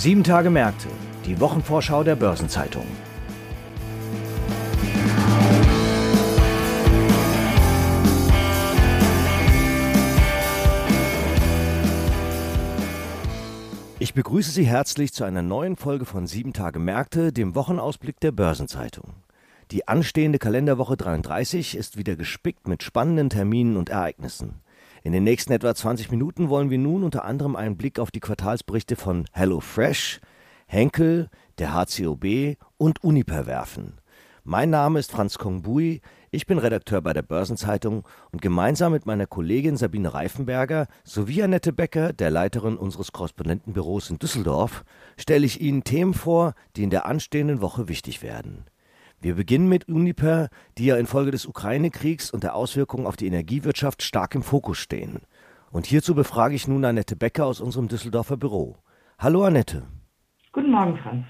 Sieben Tage Märkte, die Wochenvorschau der Börsenzeitung. Ich begrüße Sie herzlich zu einer neuen Folge von Sieben Tage Märkte, dem Wochenausblick der Börsenzeitung. Die anstehende Kalenderwoche 33 ist wieder gespickt mit spannenden Terminen und Ereignissen. In den nächsten etwa 20 Minuten wollen wir nun unter anderem einen Blick auf die Quartalsberichte von HelloFresh, Henkel, der HCOB und Uniper werfen. Mein Name ist Franz Kongbui, ich bin Redakteur bei der Börsenzeitung und gemeinsam mit meiner Kollegin Sabine Reifenberger sowie Annette Becker, der Leiterin unseres Korrespondentenbüros in Düsseldorf, stelle ich Ihnen Themen vor, die in der anstehenden Woche wichtig werden. Wir beginnen mit Uniper, die ja infolge des Ukraine-Kriegs und der Auswirkungen auf die Energiewirtschaft stark im Fokus stehen. Und hierzu befrage ich nun Annette Becker aus unserem Düsseldorfer Büro. Hallo Annette. Guten Morgen, Franz.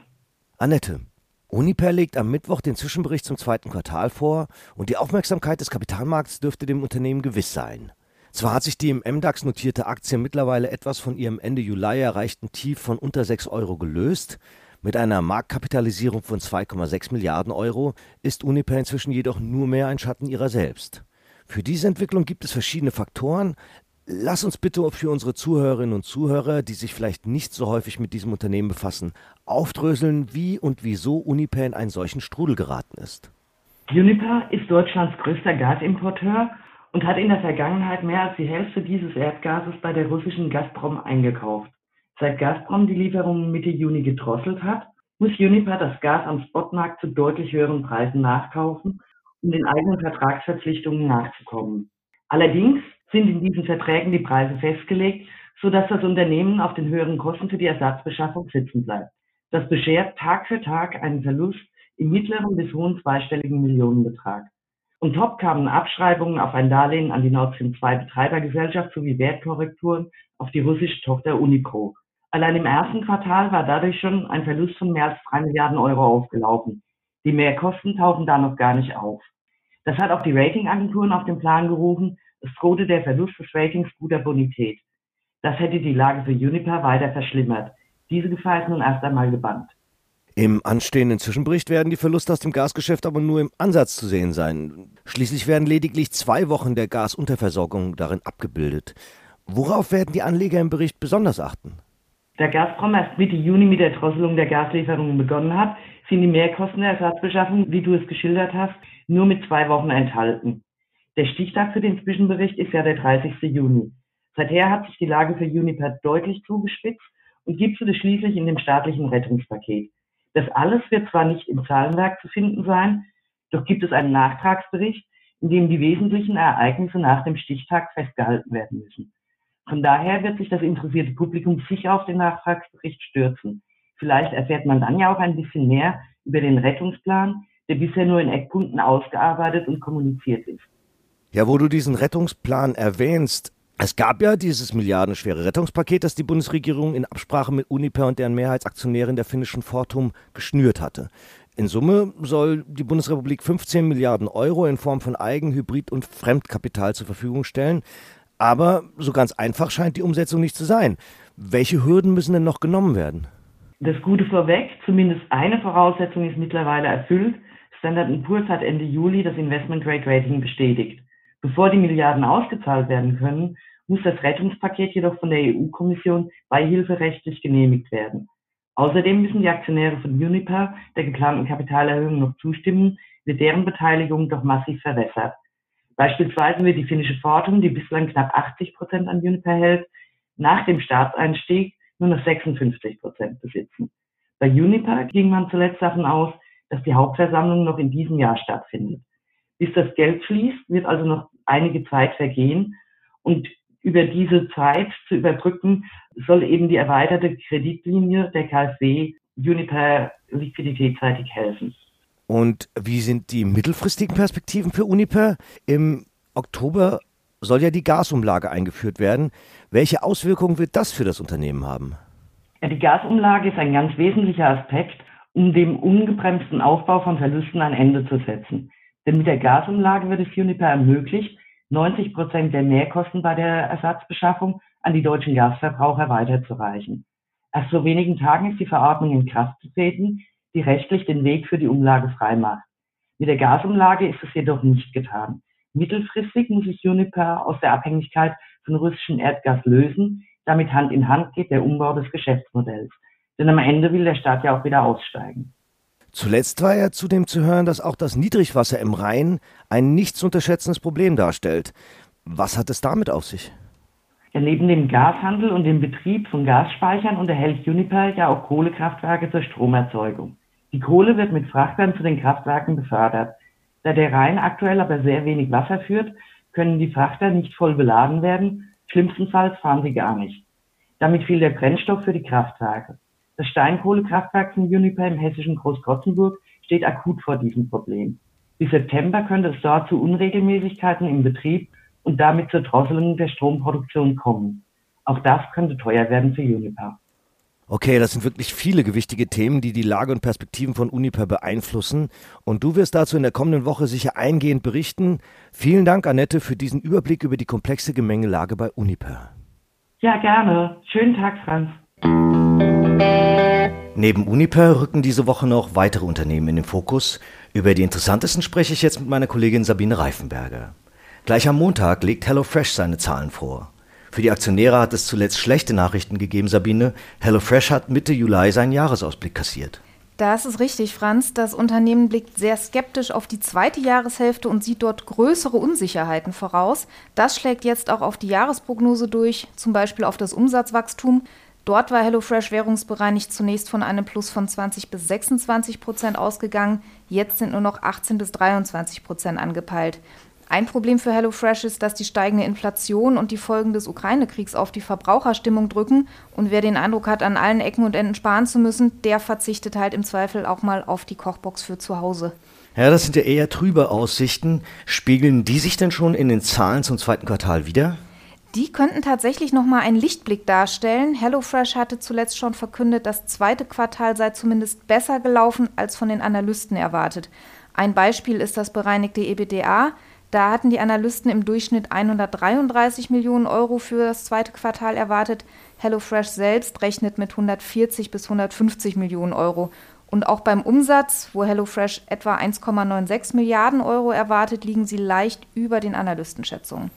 Annette, Uniper legt am Mittwoch den Zwischenbericht zum zweiten Quartal vor und die Aufmerksamkeit des Kapitalmarkts dürfte dem Unternehmen gewiss sein. Zwar hat sich die im MDAX notierte Aktie mittlerweile etwas von ihrem Ende Juli erreichten Tief von unter 6 Euro gelöst, mit einer Marktkapitalisierung von 2,6 Milliarden Euro ist Uniper inzwischen jedoch nur mehr ein Schatten ihrer selbst. Für diese Entwicklung gibt es verschiedene Faktoren. Lass uns bitte für unsere Zuhörerinnen und Zuhörer, die sich vielleicht nicht so häufig mit diesem Unternehmen befassen, aufdröseln, wie und wieso Uniper in einen solchen Strudel geraten ist. Uniper ist Deutschlands größter Gasimporteur und hat in der Vergangenheit mehr als die Hälfte dieses Erdgases bei der russischen Gazprom eingekauft. Seit Gazprom die Lieferungen Mitte Juni gedrosselt hat, muss Uniper das Gas am Spotmarkt zu deutlich höheren Preisen nachkaufen, um den eigenen Vertragsverpflichtungen nachzukommen. Allerdings sind in diesen Verträgen die Preise festgelegt, sodass das Unternehmen auf den höheren Kosten für die Ersatzbeschaffung sitzen bleibt. Das beschert Tag für Tag einen Verlust im mittleren bis hohen zweistelligen Millionenbetrag. Und top kamen Abschreibungen auf ein Darlehen an die Nord Stream 2 Betreibergesellschaft sowie Wertkorrekturen auf die russische Tochter Unico. Allein im ersten Quartal war dadurch schon ein Verlust von mehr als drei Milliarden Euro aufgelaufen. Die Mehrkosten tauchen da noch gar nicht auf. Das hat auch die Ratingagenturen auf den Plan gerufen. Es drohte der Verlust des Ratings guter Bonität. Das hätte die Lage für Uniper weiter verschlimmert. Diese Gefahr ist nun erst einmal gebannt. Im anstehenden Zwischenbericht werden die Verluste aus dem Gasgeschäft aber nur im Ansatz zu sehen sein. Schließlich werden lediglich zwei Wochen der Gasunterversorgung darin abgebildet. Worauf werden die Anleger im Bericht besonders achten? Da Gazprom erst Mitte Juni mit der Drosselung der Gaslieferungen begonnen hat, sind die Mehrkosten der Ersatzbeschaffung, wie du es geschildert hast, nur mit zwei Wochen enthalten. Der Stichtag für den Zwischenbericht ist ja der 30. Juni. Seither hat sich die Lage für Uniper deutlich zugespitzt und gipfelte schließlich in dem staatlichen Rettungspaket. Das alles wird zwar nicht im Zahlenwerk zu finden sein, doch gibt es einen Nachtragsbericht, in dem die wesentlichen Ereignisse nach dem Stichtag festgehalten werden müssen. Von daher wird sich das interessierte Publikum sicher auf den Nachtragsbericht stürzen. Vielleicht erfährt man dann ja auch ein bisschen mehr über den Rettungsplan, der bisher nur in Eckpunkten ausgearbeitet und kommuniziert ist. Ja, wo du diesen Rettungsplan erwähnst, es gab ja dieses milliardenschwere Rettungspaket, das die Bundesregierung in Absprache mit Uniper und deren Mehrheitsaktionärin der finnischen Fortum geschnürt hatte. In Summe soll die Bundesrepublik 15 Milliarden Euro in Form von Eigen-, Hybrid- und Fremdkapital zur Verfügung stellen. Aber so ganz einfach scheint die Umsetzung nicht zu sein. Welche Hürden müssen denn noch genommen werden? Das Gute vorweg, zumindest eine Voraussetzung ist mittlerweile erfüllt. Standard Poor's hat Ende Juli das Investment Grade Rating bestätigt. Bevor die Milliarden ausgezahlt werden können, muss das Rettungspaket jedoch von der EU-Kommission beihilferechtlich genehmigt werden. Außerdem müssen die Aktionäre von Uniper der geplanten Kapitalerhöhung noch zustimmen, wird deren Beteiligung doch massiv verwässert. Beispielsweise wird die finnische Fortum, die bislang knapp 80 Prozent an Uniper hält, nach dem Staatseinstieg nur noch 56 Prozent besitzen. Bei Uniper ging man zuletzt davon aus, dass die Hauptversammlung noch in diesem Jahr stattfindet. Bis das Geld fließt, wird also noch einige Zeit vergehen und über diese Zeit zu überbrücken, soll eben die erweiterte Kreditlinie der KfW Uniper liquiditätsseitig helfen. Und wie sind die mittelfristigen Perspektiven für Uniper? Im Oktober soll ja die Gasumlage eingeführt werden. Welche Auswirkungen wird das für das Unternehmen haben? Ja, die Gasumlage ist ein ganz wesentlicher Aspekt, um dem ungebremsten Aufbau von Verlusten ein Ende zu setzen. Denn mit der Gasumlage wird es Uniper ermöglicht, 90 Prozent der Mehrkosten bei der Ersatzbeschaffung an die deutschen Gasverbraucher weiterzureichen. Erst vor wenigen Tagen ist die Verordnung in Kraft getreten, die rechtlich den Weg für die Umlage freimacht. Mit der Gasumlage ist es jedoch nicht getan. Mittelfristig muss sich Uniper aus der Abhängigkeit von russischem Erdgas lösen. Damit Hand in Hand geht der Umbau des Geschäftsmodells. Denn am Ende will der Staat ja auch wieder aussteigen. Zuletzt war ja zudem zu hören, dass auch das Niedrigwasser im Rhein ein nicht zu unterschätzendes Problem darstellt. Was hat es damit auf sich? Ja, neben dem Gashandel und dem Betrieb von Gasspeichern unterhält Uniper ja auch Kohlekraftwerke zur Stromerzeugung. Die Kohle wird mit Frachtern zu den Kraftwerken befördert. Da der Rhein aktuell aber sehr wenig Wasser führt, können die Frachter nicht voll beladen werden, schlimmstenfalls fahren sie gar nicht. Damit fiel der Brennstoff für die Kraftwerke. Das Steinkohlekraftwerk von Uniper im hessischen Großkotzenburg steht akut vor diesem Problem. Bis September könnte es dort zu Unregelmäßigkeiten im Betrieb und damit zur Drosselung der Stromproduktion kommen. Auch das könnte teuer werden für Uniper. Okay, das sind wirklich viele gewichtige Themen, die die Lage und Perspektiven von Uniper beeinflussen. Und du wirst dazu in der kommenden Woche sicher eingehend berichten. Vielen Dank, Annette, für diesen Überblick über die komplexe Gemengelage bei Uniper. Ja, gerne. Schönen Tag, Franz. Neben Uniper rücken diese Woche noch weitere Unternehmen in den Fokus. Über die interessantesten spreche ich jetzt mit meiner Kollegin Sabine Reifenberger. Gleich am Montag legt HelloFresh seine Zahlen vor. Für die Aktionäre hat es zuletzt schlechte Nachrichten gegeben, Sabine. HelloFresh hat Mitte Juli seinen Jahresausblick kassiert. Das ist richtig, Franz. Das Unternehmen blickt sehr skeptisch auf die zweite Jahreshälfte und sieht dort größere Unsicherheiten voraus. Das schlägt jetzt auch auf die Jahresprognose durch, zum Beispiel auf das Umsatzwachstum. Dort war HelloFresh währungsbereinigt zunächst von einem Plus von 20 bis 26 Prozent ausgegangen. Jetzt sind nur noch 18 bis 23 Prozent angepeilt. Ein Problem für HelloFresh ist, dass die steigende Inflation und die Folgen des Ukraine-Kriegs auf die Verbraucherstimmung drücken. Und wer den Eindruck hat, an allen Ecken und Enden sparen zu müssen, der verzichtet halt im Zweifel auch mal auf die Kochbox für zu Hause. Ja, das sind ja eher trübe Aussichten. Spiegeln die sich denn schon in den Zahlen zum zweiten Quartal wieder? Die könnten tatsächlich noch mal einen Lichtblick darstellen. HelloFresh hatte zuletzt schon verkündet, das zweite Quartal sei zumindest besser gelaufen als von den Analysten erwartet. Ein Beispiel ist das bereinigte EBDA. Da hatten die Analysten im Durchschnitt 133 Millionen Euro für das zweite Quartal erwartet. HelloFresh selbst rechnet mit 140 bis 150 Millionen Euro. Und auch beim Umsatz, wo HelloFresh etwa 1,96 Milliarden Euro erwartet, liegen sie leicht über den Analystenschätzungen.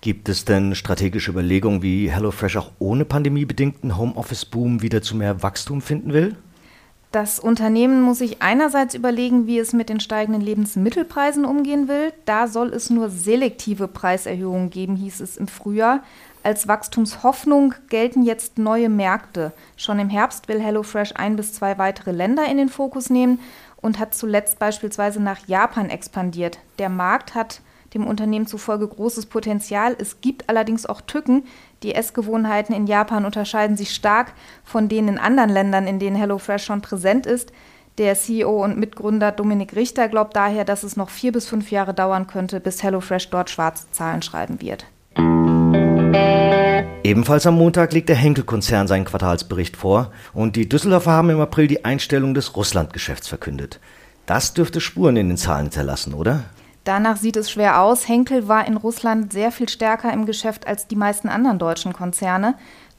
Gibt es denn strategische Überlegungen, wie HelloFresh auch ohne pandemiebedingten Homeoffice-Boom wieder zu mehr Wachstum finden will? Das Unternehmen muss sich einerseits überlegen, wie es mit den steigenden Lebensmittelpreisen umgehen will. Da soll es nur selektive Preiserhöhungen geben, hieß es im Frühjahr. Als Wachstumshoffnung gelten jetzt neue Märkte. Schon im Herbst will HelloFresh ein bis zwei weitere Länder in den Fokus nehmen und hat zuletzt beispielsweise nach Japan expandiert. Der Markt hat dem Unternehmen zufolge großes Potenzial. Es gibt allerdings auch Tücken. Die Essgewohnheiten in Japan unterscheiden sich stark von denen in anderen Ländern, in denen HelloFresh schon präsent ist. Der CEO und Mitgründer Dominik Richter glaubt daher, dass es noch vier bis fünf Jahre dauern könnte, bis HelloFresh dort schwarze Zahlen schreiben wird. Ebenfalls am Montag legt der Henkel-Konzern seinen Quartalsbericht vor und die Düsseldorfer haben im April die Einstellung des Russland-Geschäfts verkündet. Das dürfte Spuren in den Zahlen hinterlassen, oder? Danach sieht es schwer aus. Henkel war in Russland sehr viel stärker im Geschäft als die meisten anderen deutschen Konzerne.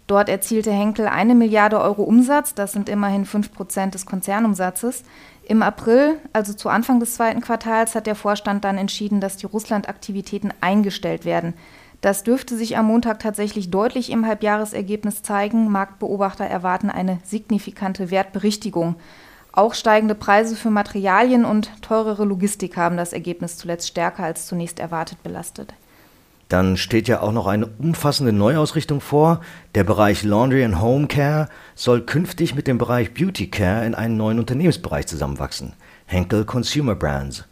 Dort erzielte Henkel eine Milliarde Euro Umsatz, das sind immerhin fünf Prozent des Konzernumsatzes. Im April, also zu Anfang des zweiten Quartals, hat der Vorstand dann entschieden, dass die Russland-Aktivitäten eingestellt werden. Das dürfte sich am Montag tatsächlich deutlich im Halbjahresergebnis zeigen. Marktbeobachter erwarten eine signifikante Wertberichtigung. Auch steigende Preise für Materialien und teurere Logistik haben das Ergebnis zuletzt stärker als zunächst erwartet belastet. Dann steht ja auch noch eine umfassende Neuausrichtung vor. Der Bereich Laundry and Home Care soll künftig mit dem Bereich Beauty Care in einen neuen Unternehmensbereich zusammenwachsen. Henkel Consumer Brands.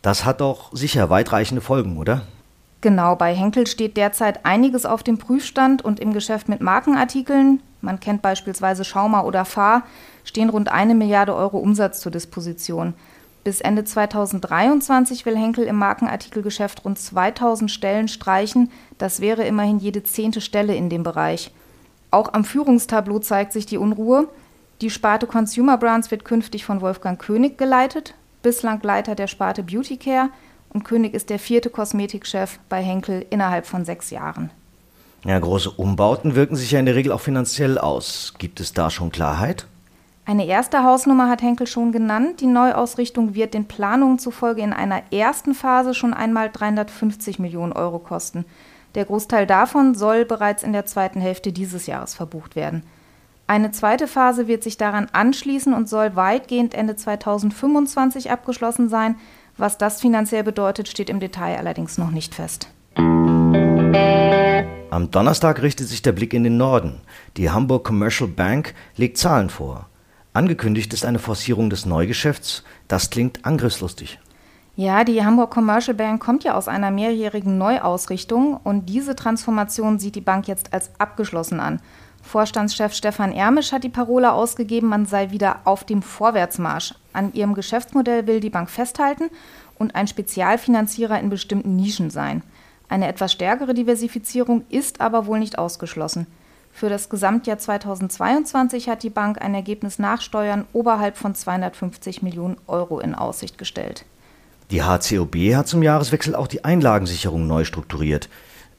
Das hat doch sicher weitreichende Folgen, oder? Genau, bei Henkel steht derzeit einiges auf dem Prüfstand und im Geschäft mit Markenartikeln, man kennt beispielsweise Schauma oder Fahr, stehen rund eine Milliarde Euro Umsatz zur Disposition. Bis Ende 2023 will Henkel im Markenartikelgeschäft rund 2000 Stellen streichen. Das wäre immerhin jede zehnte Stelle in dem Bereich. Auch am Führungstableau zeigt sich die Unruhe. Die Sparte Consumer Brands wird künftig von Wolfgang König geleitet, bislang Leiter der Sparte Beauty Care und König ist der vierte Kosmetikchef bei Henkel innerhalb von sechs Jahren. Ja, große Umbauten wirken sich ja in der Regel auch finanziell aus. Gibt es da schon Klarheit? Eine erste Hausnummer hat Henkel schon genannt. Die Neuausrichtung wird den Planungen zufolge in einer ersten Phase schon einmal 350 Millionen Euro kosten. Der Großteil davon soll bereits in der zweiten Hälfte dieses Jahres verbucht werden. Eine zweite Phase wird sich daran anschließen und soll weitgehend Ende 2025 abgeschlossen sein. Was das finanziell bedeutet, steht im Detail allerdings noch nicht fest. Am Donnerstag richtet sich der Blick in den Norden. Die Hamburg Commercial Bank legt Zahlen vor. Angekündigt ist eine Forcierung des Neugeschäfts. Das klingt angriffslustig. Ja, die Hamburg Commercial Bank kommt ja aus einer mehrjährigen Neuausrichtung und diese Transformation sieht die Bank jetzt als abgeschlossen an. Vorstandschef Stefan Ermisch hat die Parole ausgegeben, man sei wieder auf dem Vorwärtsmarsch. An ihrem Geschäftsmodell will die Bank festhalten und ein Spezialfinanzierer in bestimmten Nischen sein. Eine etwas stärkere Diversifizierung ist aber wohl nicht ausgeschlossen. Für das Gesamtjahr 2022 hat die Bank ein Ergebnis nach Steuern oberhalb von 250 Millionen Euro in Aussicht gestellt. Die HCOB hat zum Jahreswechsel auch die Einlagensicherung neu strukturiert.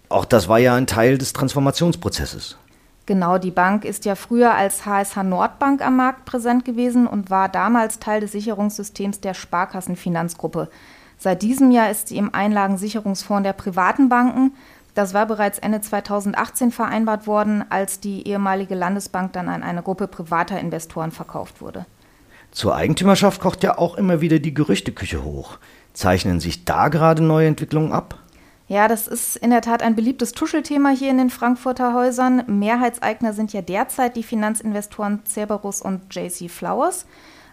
Auch das war ja ein Teil des Transformationsprozesses. Genau, die Bank ist ja früher als HSH Nordbank am Markt präsent gewesen und war damals Teil des Sicherungssystems der Sparkassenfinanzgruppe. Seit diesem Jahr ist sie im Einlagensicherungsfonds der privaten Banken das war bereits Ende 2018 vereinbart worden, als die ehemalige Landesbank dann an eine Gruppe privater Investoren verkauft wurde. Zur Eigentümerschaft kocht ja auch immer wieder die Gerüchteküche hoch. Zeichnen sich da gerade neue Entwicklungen ab? Ja, das ist in der Tat ein beliebtes Tuschelthema hier in den Frankfurter Häusern. Mehrheitseigner sind ja derzeit die Finanzinvestoren Cerberus und JC Flowers.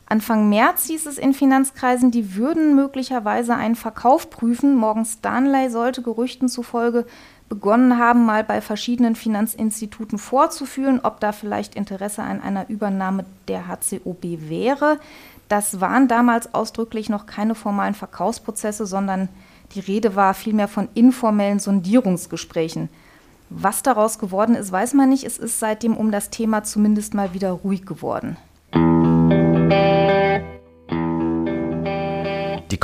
Anfang März hieß es in Finanzkreisen, die würden möglicherweise einen Verkauf prüfen. Morgan Stanley sollte Gerüchten zufolge begonnen haben, mal bei verschiedenen Finanzinstituten vorzufühlen, ob da vielleicht Interesse an einer Übernahme der HCOB wäre. Das waren damals ausdrücklich noch keine formalen Verkaufsprozesse, sondern die Rede war vielmehr von informellen Sondierungsgesprächen. Was daraus geworden ist, weiß man nicht. Es ist seitdem um das Thema zumindest mal wieder ruhig geworden.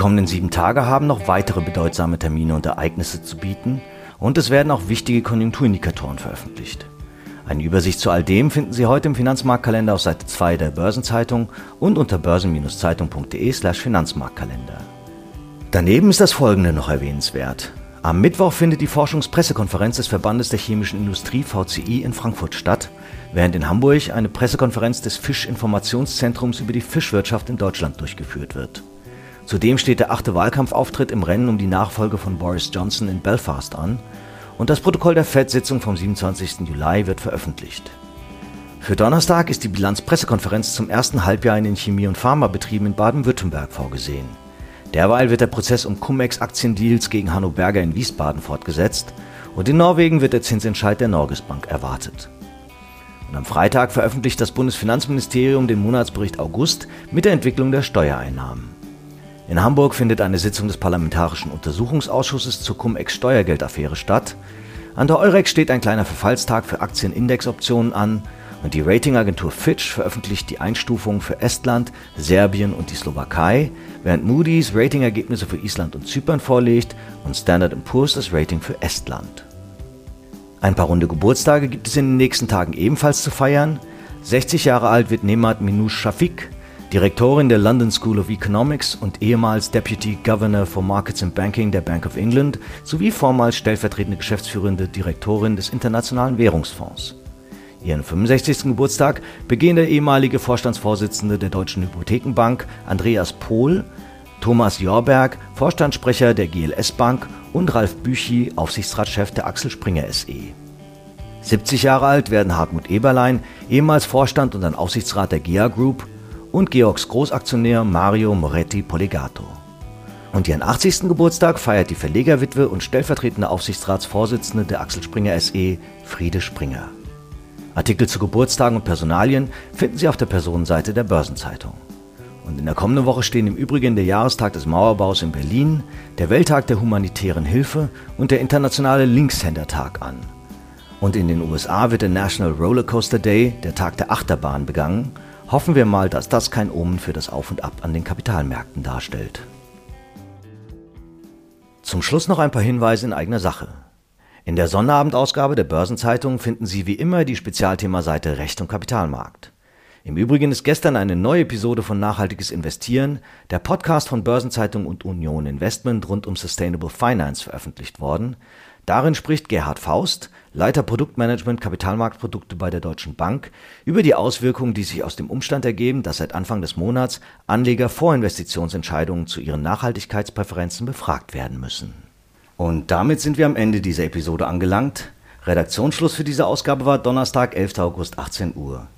Kommenden sieben Tage haben noch weitere bedeutsame Termine und Ereignisse zu bieten und es werden auch wichtige Konjunkturindikatoren veröffentlicht. Eine Übersicht zu all dem finden Sie heute im Finanzmarktkalender auf Seite 2 der Börsenzeitung und unter börsen-zeitung.de/slash Finanzmarktkalender. Daneben ist das folgende noch erwähnenswert. Am Mittwoch findet die Forschungspressekonferenz des Verbandes der chemischen Industrie VCI in Frankfurt statt, während in Hamburg eine Pressekonferenz des Fischinformationszentrums über die Fischwirtschaft in Deutschland durchgeführt wird. Zudem steht der achte Wahlkampfauftritt im Rennen um die Nachfolge von Boris Johnson in Belfast an und das Protokoll der FED-Sitzung vom 27. Juli wird veröffentlicht. Für Donnerstag ist die Bilanzpressekonferenz zum ersten Halbjahr in den Chemie- und Pharmabetrieben in Baden-Württemberg vorgesehen. Derweil wird der Prozess um Cum-Ex-Aktiendeals gegen Hanno Berger in Wiesbaden fortgesetzt und in Norwegen wird der Zinsentscheid der Norges Bank erwartet. Und am Freitag veröffentlicht das Bundesfinanzministerium den Monatsbericht August mit der Entwicklung der Steuereinnahmen. In Hamburg findet eine Sitzung des Parlamentarischen Untersuchungsausschusses zur Cum-Ex-Steuergeldaffäre statt. An der Eurex steht ein kleiner Verfallstag für Aktienindexoptionen an und die Ratingagentur Fitch veröffentlicht die Einstufungen für Estland, Serbien und die Slowakei, während Moody's Ratingergebnisse für Island und Zypern vorlegt und Standard Poor's das Rating für Estland. Ein paar runde Geburtstage gibt es in den nächsten Tagen ebenfalls zu feiern. 60 Jahre alt wird Nemat Minouche Shafik, Direktorin der London School of Economics und ehemals Deputy Governor for Markets and Banking der Bank of England sowie vormals stellvertretende geschäftsführende Direktorin des Internationalen Währungsfonds. Ihren 65. Geburtstag begehen der ehemalige Vorstandsvorsitzende der Deutschen Hypothekenbank Andreas Pohl, Thomas Jorberg, Vorstandssprecher der GLS Bank und Ralf Büchi, Aufsichtsratschef der Axel Springer SE. 70 Jahre alt werden Hartmut Eberlein, ehemals Vorstand und dann Aufsichtsrat der GEA Group, und Georgs Großaktionär Mario Moretti Poligato. Und ihren 80. Geburtstag feiert die Verlegerwitwe und stellvertretende Aufsichtsratsvorsitzende der Axel Springer SE, Friede Springer. Artikel zu Geburtstagen und Personalien finden Sie auf der Personenseite der Börsenzeitung. Und in der kommenden Woche stehen im Übrigen der Jahrestag des Mauerbaus in Berlin, der Welttag der humanitären Hilfe und der internationale Linkshändertag an. Und in den USA wird der National Rollercoaster Day, der Tag der Achterbahn, begangen. Hoffen wir mal, dass das kein Omen für das Auf und Ab an den Kapitalmärkten darstellt. Zum Schluss noch ein paar Hinweise in eigener Sache. In der Sonnterabendausgabe der Börsenzeitung finden Sie wie immer die Spezialthemaseite Recht und Kapitalmarkt. Im Übrigen ist gestern eine neue Episode von Nachhaltiges Investieren, der Podcast von Börsenzeitung und Union Investment rund um Sustainable Finance veröffentlicht worden. Darin spricht Gerhard Faust, Leiter Produktmanagement Kapitalmarktprodukte bei der Deutschen Bank, über die Auswirkungen, die sich aus dem Umstand ergeben, dass seit Anfang des Monats Anleger vor Investitionsentscheidungen zu ihren Nachhaltigkeitspräferenzen befragt werden müssen. Und damit sind wir am Ende dieser Episode angelangt. Redaktionsschluss für diese Ausgabe war Donnerstag, 11. August, 18 Uhr.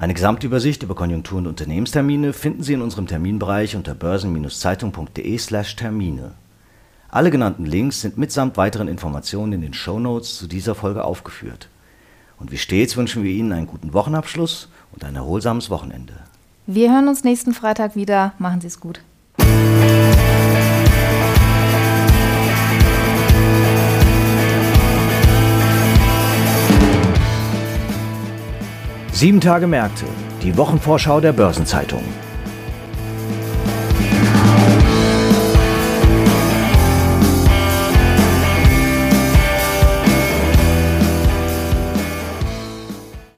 Eine Gesamtübersicht über Konjunktur- und Unternehmenstermine finden Sie in unserem Terminbereich unter börsen-zeitung.de/termine. Alle genannten Links sind mitsamt weiteren Informationen in den Show Notes zu dieser Folge aufgeführt. Und wie stets wünschen wir Ihnen einen guten Wochenabschluss und ein erholsames Wochenende. Wir hören uns nächsten Freitag wieder. Machen Sie es gut. Sieben Tage Märkte, die Wochenvorschau der Börsenzeitung.